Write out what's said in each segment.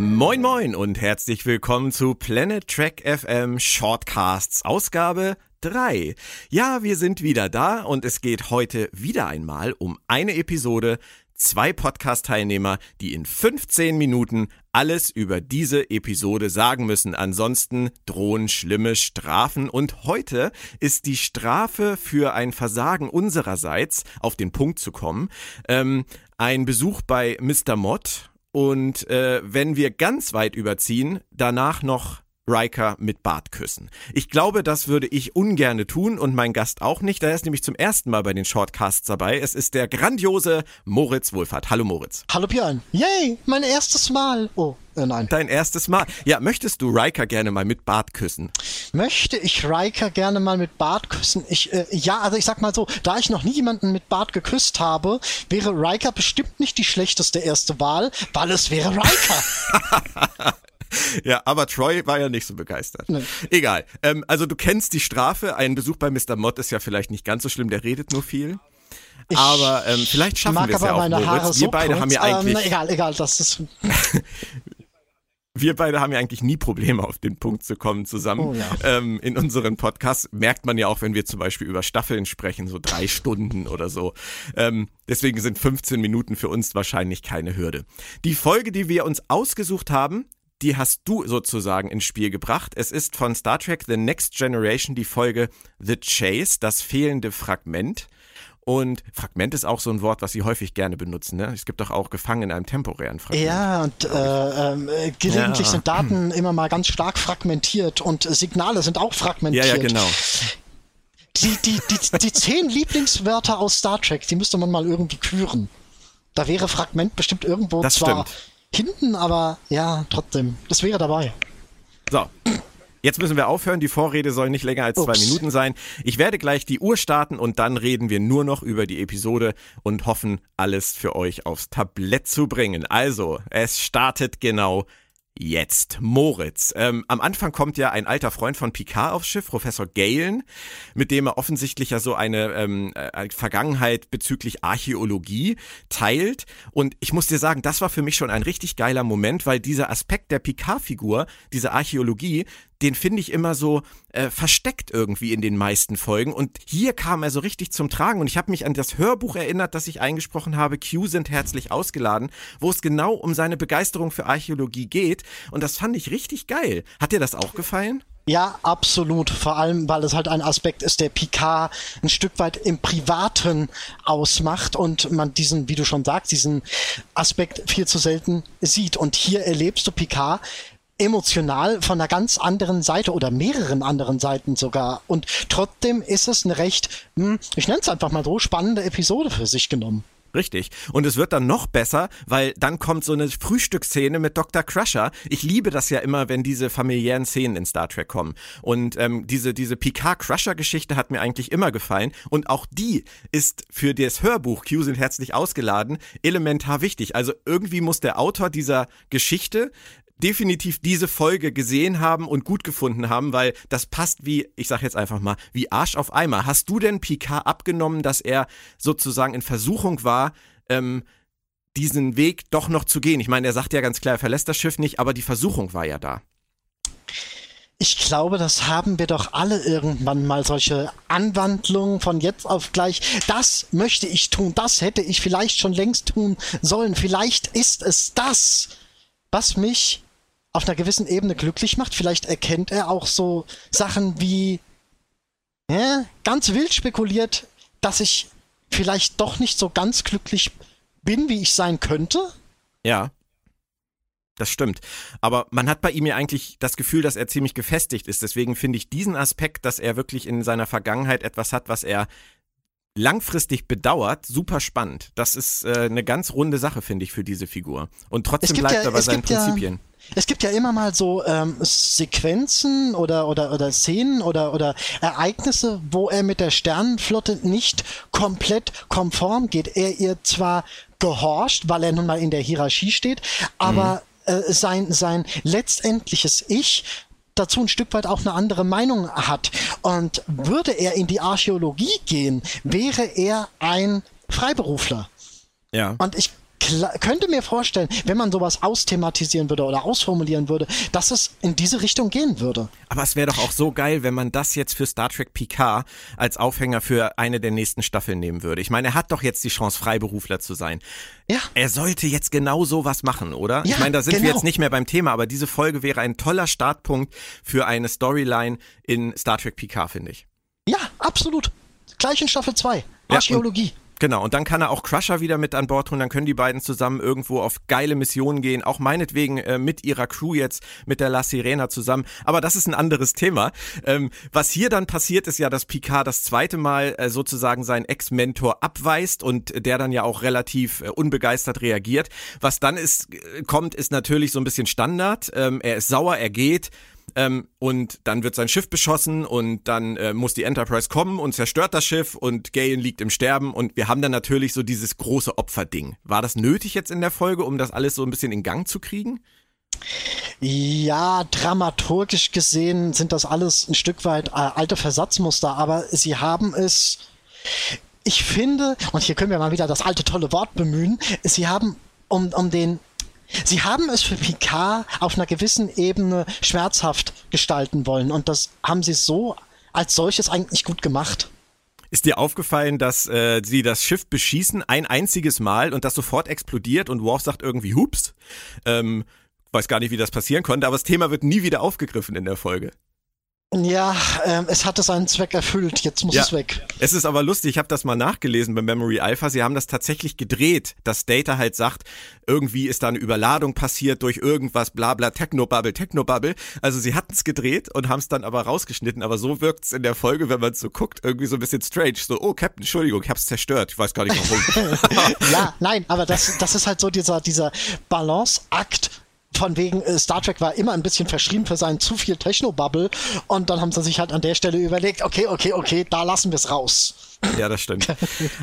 Moin moin und herzlich willkommen zu Planet Trek FM Shortcasts Ausgabe 3. Ja, wir sind wieder da und es geht heute wieder einmal um eine Episode, zwei Podcast-Teilnehmer, die in 15 Minuten alles über diese Episode sagen müssen. Ansonsten drohen schlimme Strafen. Und heute ist die Strafe für ein Versagen unsererseits, auf den Punkt zu kommen, ähm, ein Besuch bei Mr. Mott und äh, wenn wir ganz weit überziehen, danach noch Riker mit Bart küssen. Ich glaube, das würde ich ungerne tun und mein Gast auch nicht. Er ist nämlich zum ersten Mal bei den Shortcasts dabei. Es ist der grandiose Moritz Wohlfahrt. Hallo Moritz. Hallo Björn. Yay, mein erstes Mal. Oh, äh, nein. Dein erstes Mal. Ja, möchtest du Riker gerne mal mit Bart küssen? Möchte ich Riker gerne mal mit Bart küssen? Ich, äh, ja, also ich sag mal so, da ich noch nie jemanden mit Bart geküsst habe, wäre Riker bestimmt nicht die schlechteste erste Wahl, weil es wäre Riker. Ja, aber Troy war ja nicht so begeistert. Nee. Egal. Ähm, also du kennst die Strafe. Ein Besuch bei Mr. Mott ist ja vielleicht nicht ganz so schlimm, der redet nur viel. Ich aber ähm, vielleicht schaffen wir es ja auch, Moritz. Haare wir so beide kurz, haben ja eigentlich... Ähm, egal, egal, das ist... wir beide haben ja eigentlich nie Probleme, auf den Punkt zu kommen zusammen. Oh, ja. ähm, in unseren Podcasts merkt man ja auch, wenn wir zum Beispiel über Staffeln sprechen, so drei Stunden oder so. Ähm, deswegen sind 15 Minuten für uns wahrscheinlich keine Hürde. Die Folge, die wir uns ausgesucht haben, die hast du sozusagen ins Spiel gebracht. Es ist von Star Trek The Next Generation die Folge The Chase, das fehlende Fragment. Und Fragment ist auch so ein Wort, was sie häufig gerne benutzen. Ne? Es gibt doch auch gefangen in einem temporären Fragment. Ja, und äh, äh, gelegentlich ja. sind Daten immer mal ganz stark fragmentiert und Signale sind auch fragmentiert. Ja, ja, genau. Die, die, die, die zehn Lieblingswörter aus Star Trek, die müsste man mal irgendwie küren. Da wäre Fragment bestimmt irgendwo das zwar stimmt. Hinten, aber ja, trotzdem. Das wäre dabei. So, Jetzt müssen wir aufhören. Die Vorrede soll nicht länger als Ups. zwei Minuten sein. Ich werde gleich die Uhr starten und dann reden wir nur noch über die Episode und hoffen, alles für euch aufs Tablett zu bringen. Also, es startet genau jetzt. Moritz. Ähm, am Anfang kommt ja ein alter Freund von Picard aufs Schiff, Professor Galen, mit dem er offensichtlich ja so eine ähm, äh, Vergangenheit bezüglich Archäologie teilt. Und ich muss dir sagen, das war für mich schon ein richtig geiler Moment, weil dieser Aspekt der Picard-Figur, diese Archäologie, den finde ich immer so äh, versteckt irgendwie in den meisten Folgen. Und hier kam er so richtig zum Tragen. Und ich habe mich an das Hörbuch erinnert, das ich eingesprochen habe, Q sind herzlich ausgeladen, wo es genau um seine Begeisterung für Archäologie geht. Und das fand ich richtig geil. Hat dir das auch gefallen? Ja, absolut. Vor allem, weil es halt ein Aspekt ist, der Picard ein Stück weit im Privaten ausmacht und man diesen, wie du schon sagst, diesen Aspekt viel zu selten sieht. Und hier erlebst du Picard emotional von einer ganz anderen Seite oder mehreren anderen Seiten sogar. Und trotzdem ist es eine recht, hm, ich nenne es einfach mal so, spannende Episode für sich genommen. Richtig. Und es wird dann noch besser, weil dann kommt so eine Frühstücksszene mit Dr. Crusher. Ich liebe das ja immer, wenn diese familiären Szenen in Star Trek kommen. Und ähm, diese, diese Picard-Crusher-Geschichte hat mir eigentlich immer gefallen. Und auch die ist für das Hörbuch Q sind herzlich ausgeladen elementar wichtig. Also irgendwie muss der Autor dieser Geschichte definitiv diese Folge gesehen haben und gut gefunden haben, weil das passt wie, ich sag jetzt einfach mal, wie Arsch auf Eimer. Hast du denn Picard abgenommen, dass er sozusagen in Versuchung war, ähm, diesen Weg doch noch zu gehen? Ich meine, er sagt ja ganz klar, er verlässt das Schiff nicht, aber die Versuchung war ja da. Ich glaube, das haben wir doch alle irgendwann mal solche Anwandlungen von jetzt auf gleich. Das möchte ich tun, das hätte ich vielleicht schon längst tun sollen. Vielleicht ist es das, was mich auf einer gewissen Ebene glücklich macht. Vielleicht erkennt er auch so Sachen wie ja, ganz wild spekuliert, dass ich vielleicht doch nicht so ganz glücklich bin, wie ich sein könnte. Ja. Das stimmt. Aber man hat bei ihm ja eigentlich das Gefühl, dass er ziemlich gefestigt ist. Deswegen finde ich diesen Aspekt, dass er wirklich in seiner Vergangenheit etwas hat, was er langfristig bedauert, super spannend. Das ist äh, eine ganz runde Sache, finde ich, für diese Figur. Und trotzdem bleibt ja, er bei seinen Prinzipien. Ja es gibt ja immer mal so ähm, Sequenzen oder, oder, oder Szenen oder, oder Ereignisse, wo er mit der Sternenflotte nicht komplett konform geht. Er ihr zwar gehorcht, weil er nun mal in der Hierarchie steht, aber mhm. äh, sein, sein letztendliches Ich dazu ein Stück weit auch eine andere Meinung hat. Und würde er in die Archäologie gehen, wäre er ein Freiberufler. Ja. Und ich könnte mir vorstellen, wenn man sowas austhematisieren würde oder ausformulieren würde, dass es in diese Richtung gehen würde. Aber es wäre doch auch so geil, wenn man das jetzt für Star Trek Picard als Aufhänger für eine der nächsten Staffeln nehmen würde. Ich meine, er hat doch jetzt die Chance, Freiberufler zu sein. Ja. Er sollte jetzt genau sowas machen, oder? Ja, ich meine, da sind genau. wir jetzt nicht mehr beim Thema, aber diese Folge wäre ein toller Startpunkt für eine Storyline in Star Trek Picard, finde ich. Ja, absolut. Gleich in Staffel 2. Archäologie. Ja, Genau, und dann kann er auch Crusher wieder mit an Bord tun, dann können die beiden zusammen irgendwo auf geile Missionen gehen, auch meinetwegen äh, mit ihrer Crew jetzt, mit der La Sirena zusammen. Aber das ist ein anderes Thema. Ähm, was hier dann passiert, ist ja, dass Picard das zweite Mal äh, sozusagen seinen Ex-Mentor abweist und der dann ja auch relativ äh, unbegeistert reagiert. Was dann ist, äh, kommt, ist natürlich so ein bisschen Standard. Ähm, er ist sauer, er geht. Ähm, und dann wird sein Schiff beschossen und dann äh, muss die Enterprise kommen und zerstört das Schiff und Galen liegt im Sterben und wir haben dann natürlich so dieses große Opferding. War das nötig jetzt in der Folge, um das alles so ein bisschen in Gang zu kriegen? Ja, dramaturgisch gesehen sind das alles ein Stück weit äh, alte Versatzmuster, aber sie haben es, ich finde, und hier können wir mal wieder das alte tolle Wort bemühen, sie haben um, um den Sie haben es für Picard auf einer gewissen Ebene schmerzhaft gestalten wollen und das haben sie so als solches eigentlich gut gemacht. Ist dir aufgefallen, dass äh, sie das Schiff beschießen ein einziges Mal und das sofort explodiert und Worf sagt irgendwie Hups? Ähm, weiß gar nicht, wie das passieren konnte, aber das Thema wird nie wieder aufgegriffen in der Folge. Ja, ähm, es hatte seinen Zweck erfüllt, jetzt muss ja, es weg. Es ist aber lustig, ich habe das mal nachgelesen bei Memory Alpha, sie haben das tatsächlich gedreht, dass Data halt sagt, irgendwie ist da eine Überladung passiert durch irgendwas, bla bla, Technobubble, Technobubble. Also sie hatten es gedreht und haben es dann aber rausgeschnitten, aber so wirkt es in der Folge, wenn man so guckt, irgendwie so ein bisschen strange. So, oh Captain, Entschuldigung, ich hab's zerstört, ich weiß gar nicht warum. ja, nein, aber das, das ist halt so dieser, dieser Balanceakt von wegen äh, Star Trek war immer ein bisschen verschrieben für seinen zu viel Techno-Bubble und dann haben sie sich halt an der Stelle überlegt, okay, okay, okay, da lassen wir es raus. Ja, das stimmt.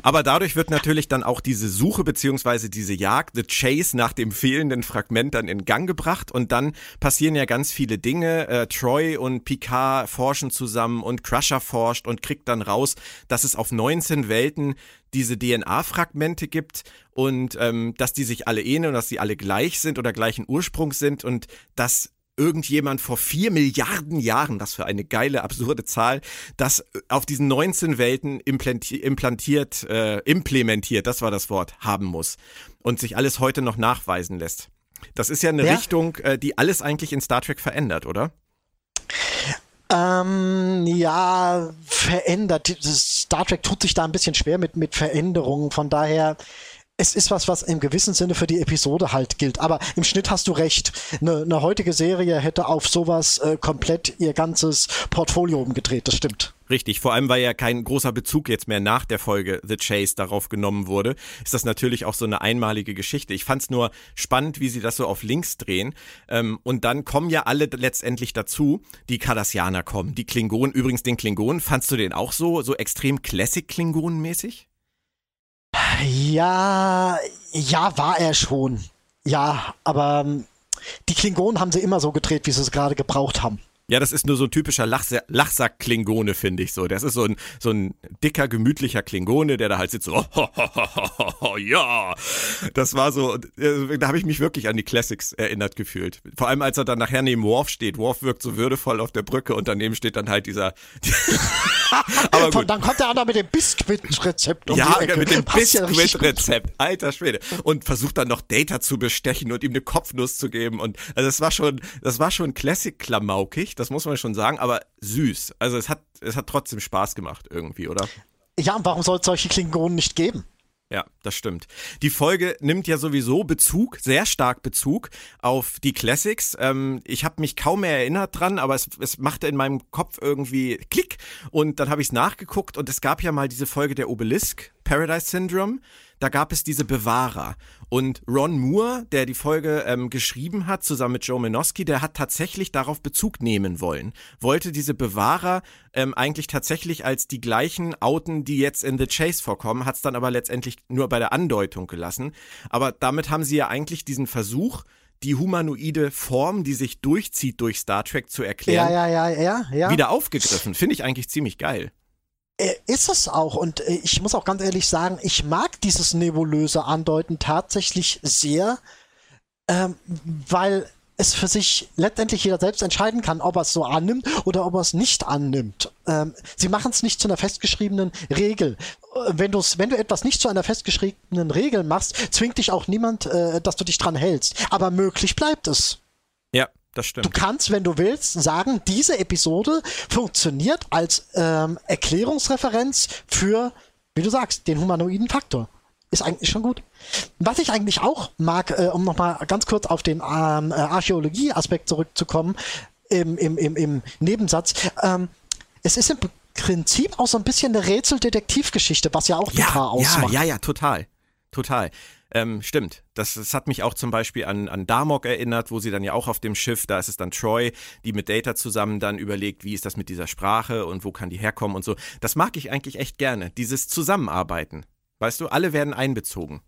Aber dadurch wird natürlich dann auch diese Suche beziehungsweise diese Jagd, the Chase nach dem fehlenden Fragment dann in Gang gebracht und dann passieren ja ganz viele Dinge. Äh, Troy und Picard forschen zusammen und Crusher forscht und kriegt dann raus, dass es auf 19 Welten diese DNA-Fragmente gibt und ähm, dass die sich alle ähneln und dass sie alle gleich sind oder gleichen Ursprungs sind und dass irgendjemand vor vier Milliarden Jahren, das für eine geile, absurde Zahl, das auf diesen 19 Welten implantiert, äh, implementiert, das war das Wort, haben muss und sich alles heute noch nachweisen lässt. Das ist ja eine ja. Richtung, äh, die alles eigentlich in Star Trek verändert, oder? Ähm, ja, verändert. Star Trek tut sich da ein bisschen schwer mit, mit Veränderungen. Von daher es ist was, was im gewissen Sinne für die Episode halt gilt. Aber im Schnitt hast du recht. Eine, eine heutige Serie hätte auf sowas äh, komplett ihr ganzes Portfolio umgedreht. Das stimmt. Richtig, vor allem weil ja kein großer Bezug jetzt mehr nach der Folge The Chase darauf genommen wurde, ist das natürlich auch so eine einmalige Geschichte. Ich fand's nur spannend, wie sie das so auf links drehen. Ähm, und dann kommen ja alle letztendlich dazu, die Cardassianer kommen, die Klingonen. Übrigens den Klingonen, fandst du den auch so, so extrem Classic-Klingonen-mäßig? Ja, ja, war er schon. Ja, aber ähm, die Klingonen haben sie immer so gedreht, wie sie es gerade gebraucht haben. Ja, das ist nur so ein typischer Lachsack-Klingone, finde ich so. Das ist so ein, so ein dicker, gemütlicher Klingone, der da halt sitzt so, oh, ja. Das war so, äh, da habe ich mich wirklich an die Classics erinnert gefühlt. Vor allem, als er dann nachher neben Worf steht. Worf wirkt so würdevoll auf der Brücke und daneben steht dann halt dieser. Aber gut. Dann kommt er auch noch mit dem Biskuit-Rezept. Um ja, mit dem Biskuit-Rezept. Alter Schwede. Und versucht dann noch Data zu bestechen und ihm eine Kopfnuss zu geben. Und also das war schon, das war schon Classic-klamaukig das muss man schon sagen, aber süß. Also es hat, es hat trotzdem Spaß gemacht irgendwie, oder? Ja, und warum soll es solche Klingonen nicht geben? Ja, das stimmt. Die Folge nimmt ja sowieso Bezug, sehr stark Bezug auf die Classics. Ähm, ich habe mich kaum mehr erinnert dran, aber es, es machte in meinem Kopf irgendwie Klick und dann habe ich es nachgeguckt und es gab ja mal diese Folge der Obelisk, Paradise Syndrome da gab es diese Bewahrer. Und Ron Moore, der die Folge ähm, geschrieben hat, zusammen mit Joe Menoski, der hat tatsächlich darauf Bezug nehmen wollen. Wollte diese Bewahrer ähm, eigentlich tatsächlich als die gleichen outen, die jetzt in The Chase vorkommen, hat es dann aber letztendlich nur bei der Andeutung gelassen. Aber damit haben sie ja eigentlich diesen Versuch, die humanoide Form, die sich durchzieht durch Star Trek zu erklären, ja, ja, ja. wieder aufgegriffen. Finde ich eigentlich ziemlich geil. Äh, ist es auch. Und äh, ich muss auch ganz ehrlich sagen, ich mag dieses nebulöse Andeuten tatsächlich sehr, ähm, weil es für sich letztendlich jeder selbst entscheiden kann, ob er es so annimmt oder ob er es nicht annimmt. Ähm, sie machen es nicht zu einer festgeschriebenen Regel. Äh, wenn, du's, wenn du etwas nicht zu einer festgeschriebenen Regel machst, zwingt dich auch niemand, äh, dass du dich dran hältst. Aber möglich bleibt es. Ja, das stimmt. Du kannst, wenn du willst, sagen, diese Episode funktioniert als ähm, Erklärungsreferenz für, wie du sagst, den humanoiden Faktor. Ist eigentlich schon gut. Was ich eigentlich auch mag, äh, um nochmal ganz kurz auf den ähm, äh, Archäologie-Aspekt zurückzukommen, im, im, im, im Nebensatz, ähm, es ist im Prinzip auch so ein bisschen eine Rätseldetektivgeschichte, was ja auch ja, Picard ausmacht. Ja, ja, ja, total. Total. Ähm, stimmt. Das, das hat mich auch zum Beispiel an, an Darmok erinnert, wo sie dann ja auch auf dem Schiff, da ist es dann Troy, die mit Data zusammen dann überlegt, wie ist das mit dieser Sprache und wo kann die herkommen und so. Das mag ich eigentlich echt gerne, dieses Zusammenarbeiten. Weißt du, alle werden einbezogen.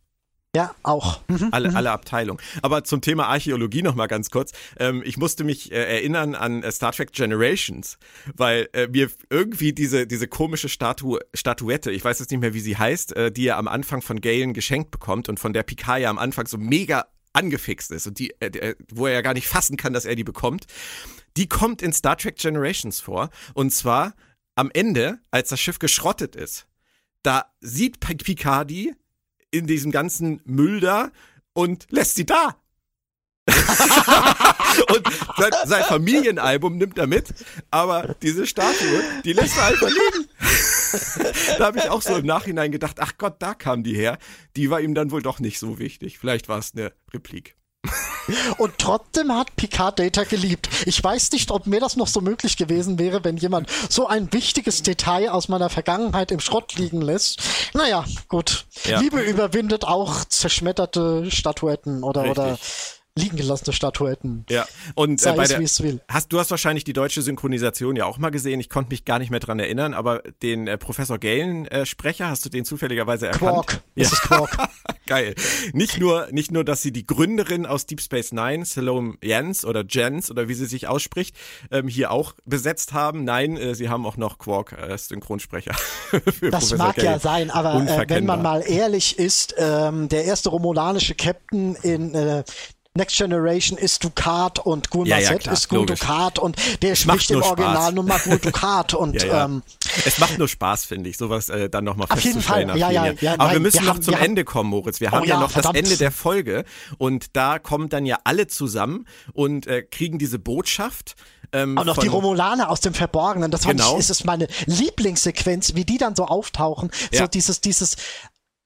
Ja, auch. Mhm, alle, mhm. alle Abteilungen. Aber zum Thema Archäologie noch mal ganz kurz. Ähm, ich musste mich äh, erinnern an äh, Star Trek Generations, weil äh, mir irgendwie diese, diese komische Statu Statuette, ich weiß jetzt nicht mehr, wie sie heißt, äh, die er am Anfang von Galen geschenkt bekommt und von der Picard ja am Anfang so mega angefixt ist und die, äh, wo er ja gar nicht fassen kann, dass er die bekommt. Die kommt in Star Trek Generations vor. Und zwar am Ende, als das Schiff geschrottet ist da sieht Picardi in diesem ganzen Müll da und lässt sie da. und sein, sein, Familienalbum nimmt er mit, aber diese Statue, die lässt er einfach liegen. da habe ich auch so im Nachhinein gedacht, ach Gott, da kam die her. Die war ihm dann wohl doch nicht so wichtig. Vielleicht war es eine Replik. Und trotzdem hat Picard Data geliebt. Ich weiß nicht, ob mir das noch so möglich gewesen wäre, wenn jemand so ein wichtiges Detail aus meiner Vergangenheit im Schrott liegen lässt. Naja, gut. Ja. Liebe überwindet auch zerschmetterte Statuetten oder, oder liegen gelassene Statuetten. Ja, und äh, bei der, es, will. Hast, du hast wahrscheinlich die deutsche Synchronisation ja auch mal gesehen. Ich konnte mich gar nicht mehr dran erinnern, aber den äh, Professor Galen-Sprecher, äh, hast du den zufälligerweise erkannt? Quark. Ja. Ist Quark. Geil. Nicht nur, nicht nur, dass sie die Gründerin aus Deep Space Nine, Salome Jens oder Jens oder wie sie sich ausspricht, ähm, hier auch besetzt haben. Nein, äh, sie haben auch noch Quark als Synchronsprecher. das Professor mag Galen. ja sein, aber äh, wenn man mal ehrlich ist, ähm, der erste romulanische Captain in äh, Next Generation ist Ducat und Gul ja, ja, ist Gul Ducat und der spricht im Original nur mal Gul Ducat und ja, ähm, es macht nur Spaß, finde ich, sowas äh, dann nochmal festzustellen. Auf jeden Fall, ja, ja, ja, Aber nein, wir müssen wir noch haben, zum Ende kommen, Moritz. Wir oh, haben ja, noch verdammt. das Ende der Folge und da kommen dann ja alle zusammen und äh, kriegen diese Botschaft. Ähm, auch noch die Romulaner aus dem Verborgenen. Das genau. ich, ist es meine Lieblingssequenz, wie die dann so auftauchen. So dieses, dieses,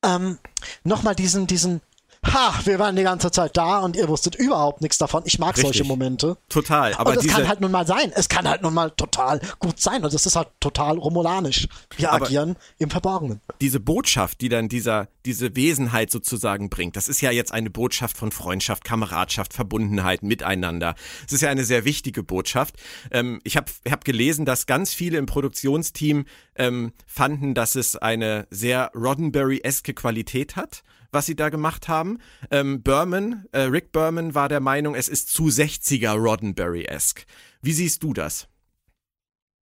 ähm, nochmal diesen, diesen ha, wir waren die ganze Zeit da und ihr wusstet überhaupt nichts davon. Ich mag Richtig. solche Momente. Total. Aber und es kann halt nun mal sein. Es kann halt nun mal total gut sein. Und es ist halt total romulanisch. Wir aber agieren im Verborgenen. Diese Botschaft, die dann dieser, diese Wesenheit sozusagen bringt, das ist ja jetzt eine Botschaft von Freundschaft, Kameradschaft, Verbundenheit, Miteinander. Es ist ja eine sehr wichtige Botschaft. Ähm, ich habe hab gelesen, dass ganz viele im Produktionsteam ähm, fanden, dass es eine sehr Roddenberry-eske Qualität hat was sie da gemacht haben. Ähm, Berman, äh, Rick Berman war der Meinung, es ist zu 60er Roddenberry-esque. Wie siehst du das?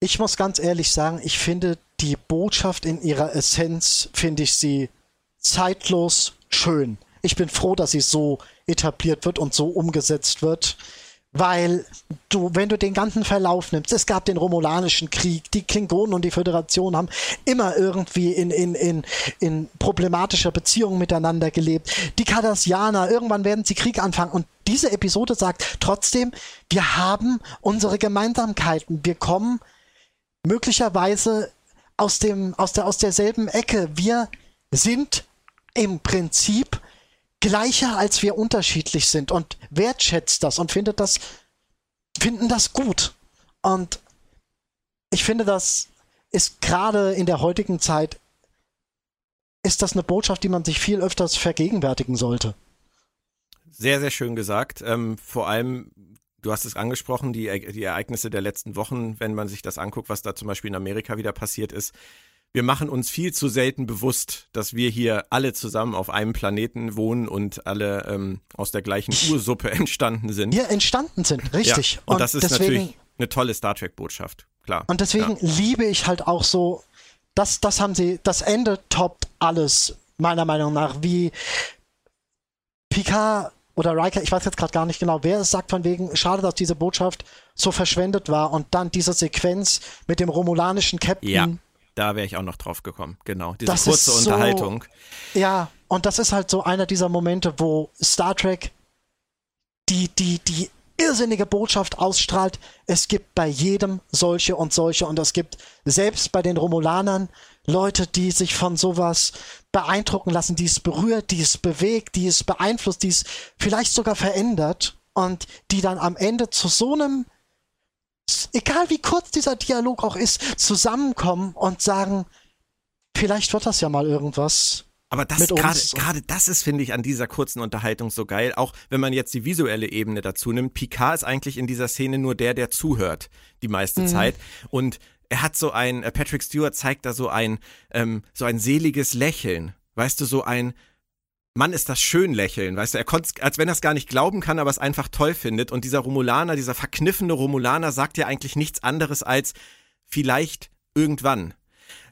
Ich muss ganz ehrlich sagen, ich finde die Botschaft in ihrer Essenz, finde ich sie zeitlos schön. Ich bin froh, dass sie so etabliert wird und so umgesetzt wird. Weil du, wenn du den ganzen Verlauf nimmst, es gab den Romulanischen Krieg, die Klingonen und die Föderation haben immer irgendwie in, in, in, in problematischer Beziehung miteinander gelebt. Die Cardassianer, irgendwann werden sie Krieg anfangen. Und diese Episode sagt trotzdem, wir haben unsere Gemeinsamkeiten. Wir kommen möglicherweise aus dem, aus der, aus derselben Ecke. Wir sind im Prinzip gleicher, als wir unterschiedlich sind und wertschätzt das und findet das, finden das gut. Und ich finde, das ist gerade in der heutigen Zeit, ist das eine Botschaft, die man sich viel öfters vergegenwärtigen sollte. Sehr, sehr schön gesagt. Ähm, vor allem, du hast es angesprochen, die, die Ereignisse der letzten Wochen, wenn man sich das anguckt, was da zum Beispiel in Amerika wieder passiert ist, wir machen uns viel zu selten bewusst, dass wir hier alle zusammen auf einem Planeten wohnen und alle ähm, aus der gleichen Ursuppe entstanden sind. Wir entstanden sind, richtig. Ja, und, und, das ist deswegen, natürlich eine tolle Star Trek-Botschaft, klar. Und deswegen ja. liebe ich halt auch so das, das haben sie, das Ende toppt alles, meiner Meinung nach, wie Picard oder Riker, ich weiß jetzt gerade gar nicht genau, wer es sagt von wegen, schade, dass diese Botschaft so verschwendet war und dann diese Sequenz mit dem romulanischen Captain. Ja, da wäre ich auch noch drauf gekommen, genau. Diese Das kurze so- Unterhaltung. Ja, und das ist halt so einer dieser Momente, wo Star Trek die, die, die irrsinnige Botschaft ausstrahlt. Es gibt bei jedem solche und solche und es gibt selbst bei den Romulanern Leute, die sich von sowas beeindrucken lassen, die es berührt, die es bewegt, die es beeinflusst, die es vielleicht sogar verändert und die dann am Ende zu so einem, egal wie kurz dieser Dialog auch ist, zusammenkommen und sagen, vielleicht wird das ja mal irgendwas. Aber das gerade das ist finde ich an dieser kurzen Unterhaltung so geil, auch wenn man jetzt die visuelle Ebene dazu nimmt. Picard ist eigentlich in dieser Szene nur der, der zuhört die meiste Mhm. Zeit und er hat so ein äh, Patrick Stewart zeigt da so ein ähm, so ein seliges Lächeln, weißt du, so ein Mann ist das schön lächeln, weißt du, er konnte als wenn er es gar nicht glauben kann, aber es einfach toll findet und dieser Romulaner, dieser verkniffene Romulaner sagt ja eigentlich nichts anderes als vielleicht irgendwann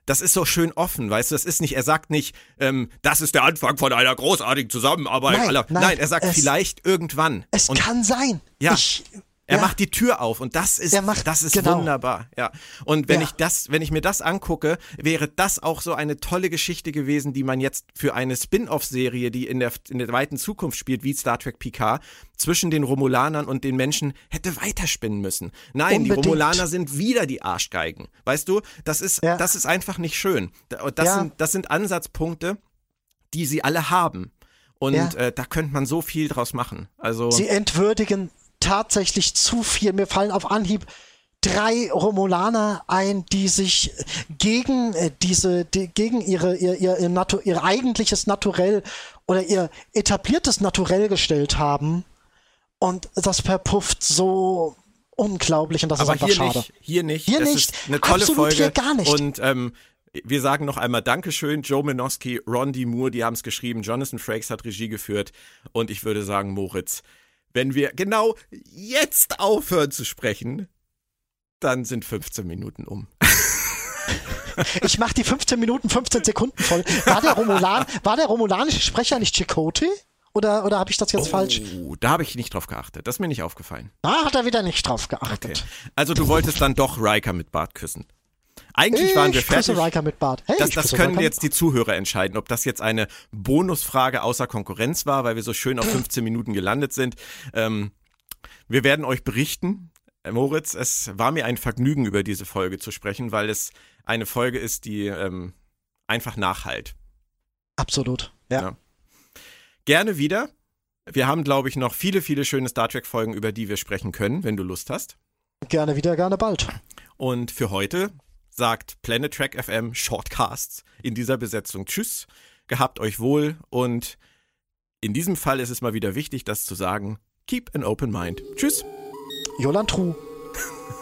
das ist so schön offen, weißt du, das ist nicht, er sagt nicht, ähm, das ist der Anfang von einer großartigen Zusammenarbeit. Nein, aller. nein, nein, er sagt es- vielleicht irgendwann. Es Und kann sein. Ja. Ich, er ja. macht die Tür auf und das ist, macht- das ist genau. wunderbar, ja. Und wenn Ja. ich das, wenn ich mir das angucke, wäre das auch so eine tolle Geschichte gewesen, die man jetzt für eine Spin-off-Serie, die in der, in der weiten Zukunft spielt, wie Star Trek Picard, zwischen den Romulanern und den Menschen hätte weiterspinnen müssen. Nein, die Unbedingt. Romulaner sind wieder die Arschgeigen. Weißt du, das ist, Ja. das ist einfach nicht schön. Da- Das, sind, das sind Ansatzpunkte, die sie alle haben. Und Ja. äh, da könnte man so viel draus machen. Also Sie entwürdigen tatsächlich zu viel. Mir fallen auf Anhieb drei Romulaner ein, die sich gegen äh, diese, die, gegen ihre, ihr, ihr, ihr, Natu ihr eigentliches Naturell oder ihr etabliertes Naturell gestellt haben. Und das verpufft so unglaublich und das Aber ist einfach hier schade. nicht, hier nicht. Hier das nicht. eine tolle Absolut Folge. hier gar nicht. Und ähm, wir sagen noch einmal Dankeschön, Joe Minoski, Ron D. Moore, die haben es geschrieben, Jonathan Frakes hat Regie geführt und ich würde sagen, Moritz, wenn wir genau jetzt aufhören zu sprechen, dann sind 15 Minuten um. Ich mach die 15 Minuten, 15 Sekunden voll. War der Romulan, war der romulanische Sprecher nicht Chakotay? Oder, oder habe ich das jetzt falsch? Oh, da habe ich nicht drauf geachtet. Das ist mir nicht aufgefallen. Da hat er wieder nicht drauf Okay. geachtet. Also du wolltest dann doch Riker mit Bart küssen. Eigentlich Ich waren wir fertig. Riker mit Bart. Hey, Das, das können jetzt die Zuhörer entscheiden, ob das jetzt eine Bonusfrage außer Konkurrenz war, weil wir so schön auf 15 Minuten gelandet sind. Ähm, wir werden euch berichten. Äh, Moritz, es war mir ein Vergnügen, über diese Folge zu sprechen, weil es eine Folge ist, die ähm, einfach nachhalt. Absolut. Ja. Ja. Gerne wieder. Wir haben, glaube ich, noch viele, viele schöne Star Trek-Folgen, über die wir sprechen können, wenn du Lust hast. Gerne wieder, gerne bald. Und für heute sagt Planet Track FM Shortcasts in dieser Besetzung Tschüss, gehabt euch wohl und in diesem Fall ist es mal wieder wichtig, das zu sagen. Keep an open mind. Tschüss. Jolan True.